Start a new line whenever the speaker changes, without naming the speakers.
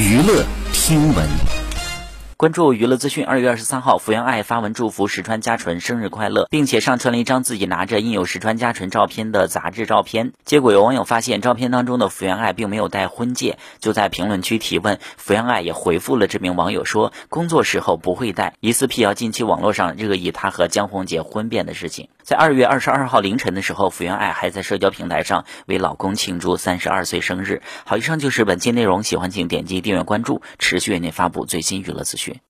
娱乐听闻。
关注娱乐资讯。二月二十三号，福原爱发文祝福石川佳纯生日快乐，并且上传了一张自己拿着印有石川佳纯照片的杂志照片。结果有网友发现，照片当中的福原爱并没有戴婚戒，就在评论区提问。福原爱也回复了这名网友说，工作时候不会戴，疑似辟谣近期网络上热议她和江宏杰婚变的事情。在二月二十二号凌晨的时候，福原爱还在社交平台上为老公庆祝三十二岁生日。好，以上就是本期内容，喜欢请点击订阅关注，持续为您发布最新娱乐资讯。